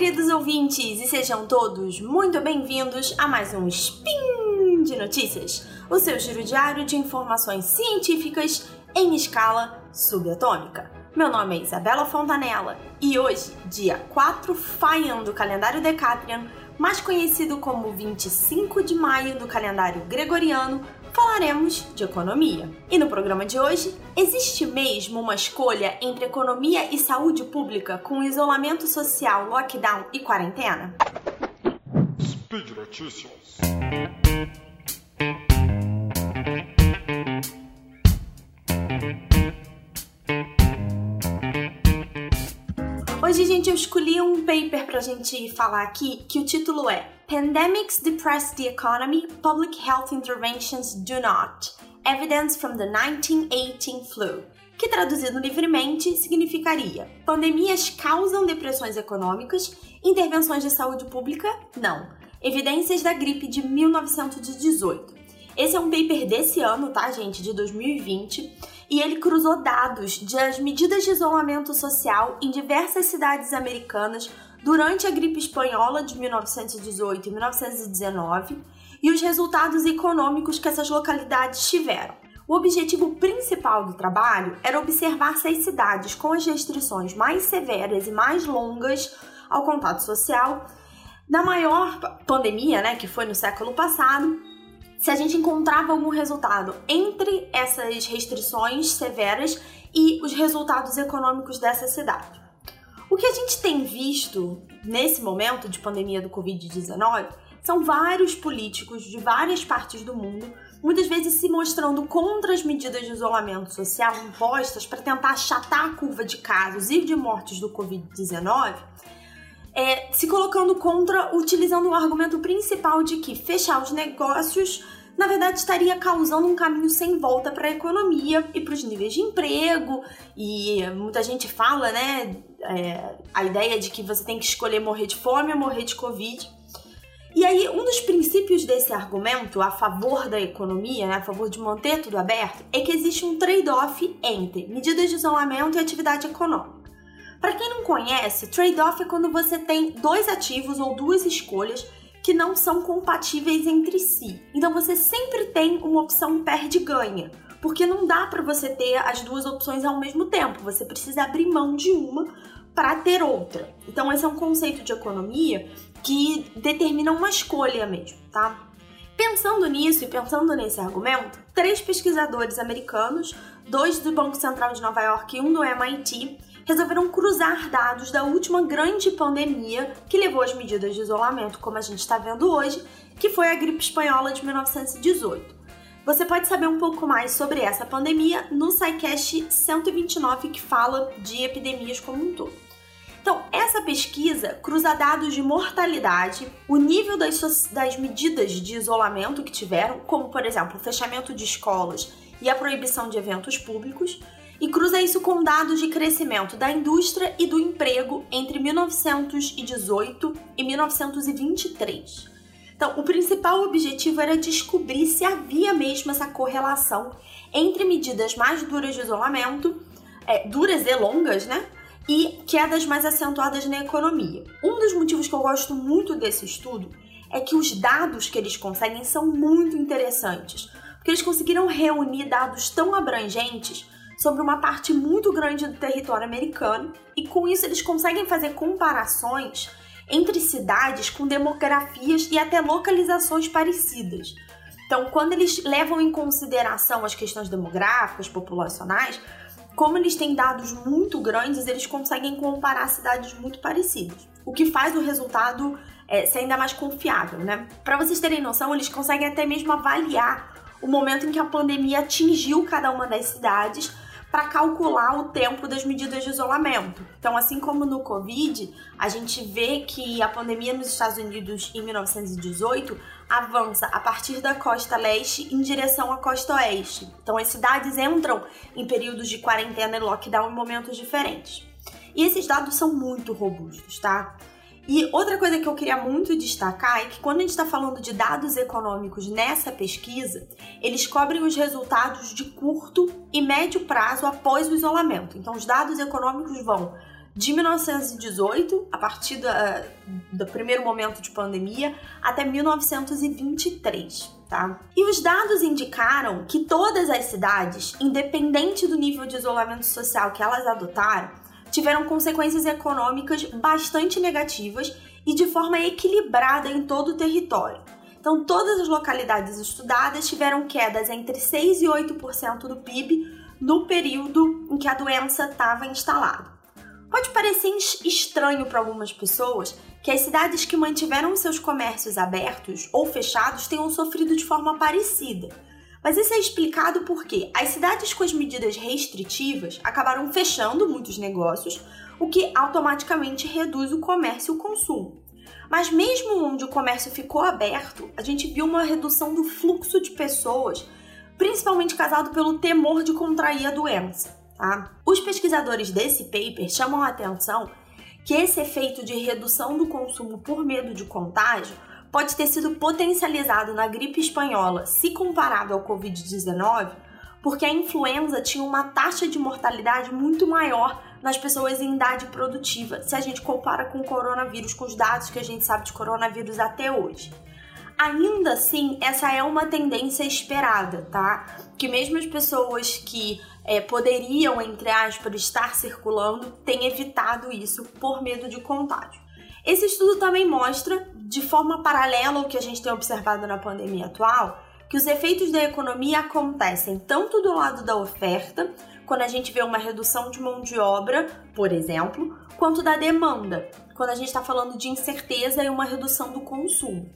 queridos ouvintes, e sejam todos muito bem-vindos a mais um Spin de Notícias, o seu giro diário de informações científicas em escala subatômica. Meu nome é Isabela Fontanella e hoje, dia 4 Faian do calendário Decatrian, mais conhecido como 25 de maio do calendário gregoriano, falaremos de economia. E no programa de hoje, existe mesmo uma escolha entre economia e saúde pública com isolamento social, lockdown e quarentena? Speed Notícias. Hoje, gente, eu escolhi um paper pra gente falar aqui que o título é Pandemics Depress the Economy, Public Health Interventions Do Not. Evidence from the 1918 Flu. Que traduzido livremente significaria: pandemias causam depressões econômicas, intervenções de saúde pública? Não. Evidências da gripe de 1918. Esse é um paper desse ano, tá, gente, de 2020 e ele cruzou dados das medidas de isolamento social em diversas cidades americanas durante a gripe espanhola de 1918 e 1919 e os resultados econômicos que essas localidades tiveram. O objetivo principal do trabalho era observar se as cidades com as restrições mais severas e mais longas ao contato social, na maior pandemia, né, que foi no século passado, se a gente encontrava algum resultado entre essas restrições severas e os resultados econômicos dessa cidade. O que a gente tem visto nesse momento de pandemia do Covid-19 são vários políticos de várias partes do mundo, muitas vezes se mostrando contra as medidas de isolamento social impostas para tentar achatar a curva de casos e de mortes do Covid-19 é, se colocando contra, utilizando o argumento principal de que fechar os negócios na verdade estaria causando um caminho sem volta para a economia e para os níveis de emprego. E muita gente fala, né, é, a ideia de que você tem que escolher morrer de fome ou morrer de Covid. E aí, um dos princípios desse argumento a favor da economia, né, a favor de manter tudo aberto, é que existe um trade-off entre medidas de isolamento e atividade econômica. Para quem não conhece, trade-off é quando você tem dois ativos ou duas escolhas que não são compatíveis entre si. Então você sempre tem uma opção perde-ganha, porque não dá para você ter as duas opções ao mesmo tempo. Você precisa abrir mão de uma para ter outra. Então esse é um conceito de economia que determina uma escolha mesmo, tá? Pensando nisso e pensando nesse argumento, três pesquisadores americanos, dois do Banco Central de Nova York e um do MIT, resolveram cruzar dados da última grande pandemia que levou às medidas de isolamento, como a gente está vendo hoje, que foi a gripe espanhola de 1918. Você pode saber um pouco mais sobre essa pandemia no SciCast 129, que fala de epidemias como um todo. Então, essa pesquisa cruza dados de mortalidade, o nível das, das medidas de isolamento que tiveram, como, por exemplo, o fechamento de escolas e a proibição de eventos públicos, e cruza isso com dados de crescimento da indústria e do emprego entre 1918 e 1923. Então, o principal objetivo era descobrir se havia mesmo essa correlação entre medidas mais duras de isolamento, é, duras e longas, né? E quedas mais acentuadas na economia. Um dos motivos que eu gosto muito desse estudo é que os dados que eles conseguem são muito interessantes, porque eles conseguiram reunir dados tão abrangentes sobre uma parte muito grande do território americano e com isso eles conseguem fazer comparações entre cidades com demografias e até localizações parecidas. Então, quando eles levam em consideração as questões demográficas, populacionais, como eles têm dados muito grandes, eles conseguem comparar cidades muito parecidas, o que faz o resultado é, ser ainda mais confiável, né? Para vocês terem noção, eles conseguem até mesmo avaliar o momento em que a pandemia atingiu cada uma das cidades para calcular o tempo das medidas de isolamento. Então, assim como no Covid, a gente vê que a pandemia nos Estados Unidos em 1918 avança a partir da costa leste em direção à costa oeste. Então, as cidades entram em períodos de quarentena e lockdown em momentos diferentes. E esses dados são muito robustos, tá? E outra coisa que eu queria muito destacar é que quando a gente está falando de dados econômicos nessa pesquisa, eles cobrem os resultados de curto e médio prazo após o isolamento. Então, os dados econômicos vão de 1918, a partir da, do primeiro momento de pandemia, até 1923. Tá? E os dados indicaram que todas as cidades, independente do nível de isolamento social que elas adotaram, tiveram consequências econômicas bastante negativas e de forma equilibrada em todo o território. Então, todas as localidades estudadas tiveram quedas entre 6 e 8% do PIB no período em que a doença estava instalada. Pode parecer estranho para algumas pessoas que as cidades que mantiveram seus comércios abertos ou fechados tenham sofrido de forma parecida. Mas isso é explicado porque as cidades com as medidas restritivas acabaram fechando muitos negócios, o que automaticamente reduz o comércio e o consumo. Mas mesmo onde o comércio ficou aberto, a gente viu uma redução do fluxo de pessoas, principalmente causado pelo temor de contrair a doença. Tá? Os pesquisadores desse paper chamam a atenção que esse efeito de redução do consumo por medo de contágio pode ter sido potencializado na gripe espanhola se comparado ao Covid-19, porque a influenza tinha uma taxa de mortalidade muito maior nas pessoas em idade produtiva, se a gente compara com o coronavírus, com os dados que a gente sabe de coronavírus até hoje. Ainda assim, essa é uma tendência esperada, tá? Que mesmo as pessoas que é, poderiam, entre aspas, estar circulando, têm evitado isso por medo de contágio. Esse estudo também mostra, de forma paralela ao que a gente tem observado na pandemia atual, que os efeitos da economia acontecem tanto do lado da oferta, quando a gente vê uma redução de mão de obra, por exemplo, quanto da demanda, quando a gente está falando de incerteza e uma redução do consumo.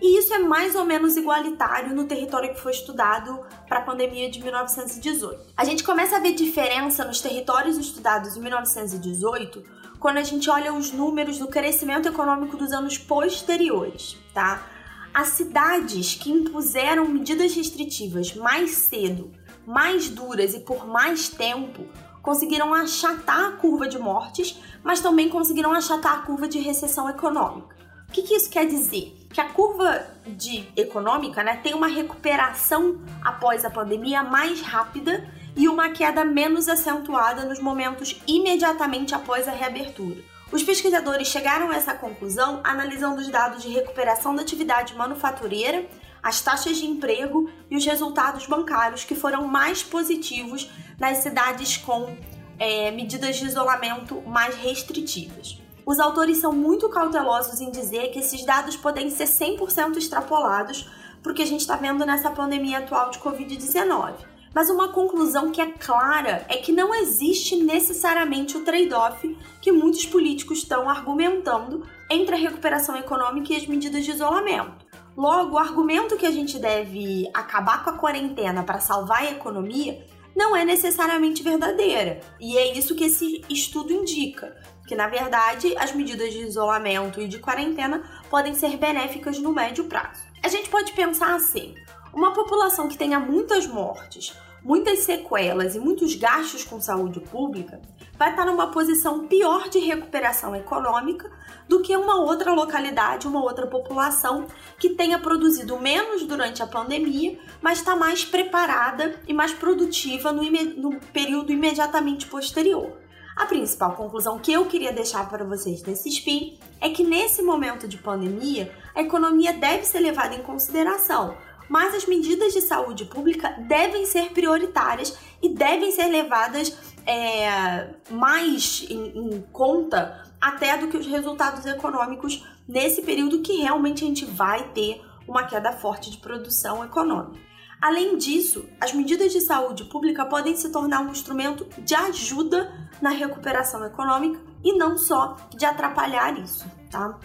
E isso é mais ou menos igualitário no território que foi estudado para a pandemia de 1918. A gente começa a ver diferença nos territórios estudados em 1918 quando a gente olha os números do crescimento econômico dos anos posteriores, tá? As cidades que impuseram medidas restritivas mais cedo, mais duras e por mais tempo conseguiram achatar a curva de mortes, mas também conseguiram achatar a curva de recessão econômica. O que, que isso quer dizer? Que a curva de econômica né, tem uma recuperação após a pandemia mais rápida e uma queda menos acentuada nos momentos imediatamente após a reabertura. Os pesquisadores chegaram a essa conclusão analisando os dados de recuperação da atividade manufatureira, as taxas de emprego e os resultados bancários que foram mais positivos nas cidades com é, medidas de isolamento mais restritivas. Os autores são muito cautelosos em dizer que esses dados podem ser 100% extrapolados para o que a gente está vendo nessa pandemia atual de Covid-19. Mas uma conclusão que é clara é que não existe necessariamente o trade-off que muitos políticos estão argumentando entre a recuperação econômica e as medidas de isolamento. Logo, o argumento que a gente deve acabar com a quarentena para salvar a economia não é necessariamente verdadeira. E é isso que esse estudo indica que na verdade as medidas de isolamento e de quarentena podem ser benéficas no médio prazo. A gente pode pensar assim: uma população que tenha muitas mortes, muitas sequelas e muitos gastos com saúde pública vai estar numa posição pior de recuperação econômica do que uma outra localidade, uma outra população que tenha produzido menos durante a pandemia, mas está mais preparada e mais produtiva no, no período imediatamente posterior. A principal conclusão que eu queria deixar para vocês desse spin é que nesse momento de pandemia, a economia deve ser levada em consideração, mas as medidas de saúde pública devem ser prioritárias e devem ser levadas é, mais em, em conta até do que os resultados econômicos nesse período que realmente a gente vai ter uma queda forte de produção econômica. Além disso, as medidas de saúde pública podem se tornar um instrumento de ajuda na recuperação econômica e não só de atrapalhar isso, tá?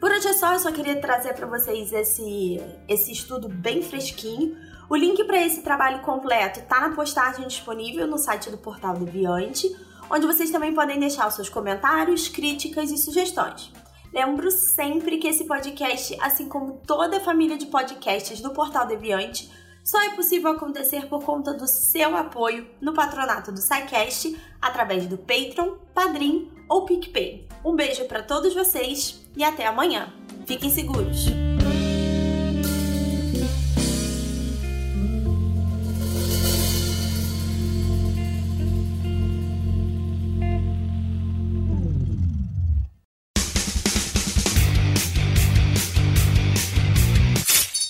Por hoje é só, eu só queria trazer para vocês esse, esse estudo bem fresquinho. O link para esse trabalho completo está na postagem disponível no site do Portal Deviante, onde vocês também podem deixar os seus comentários, críticas e sugestões. Lembro sempre que esse podcast, assim como toda a família de podcasts do Portal Deviante, só é possível acontecer por conta do seu apoio no patronato do SciCast através do Patreon, Padrim ou PicPay. Um beijo para todos vocês e até amanhã. Fiquem seguros!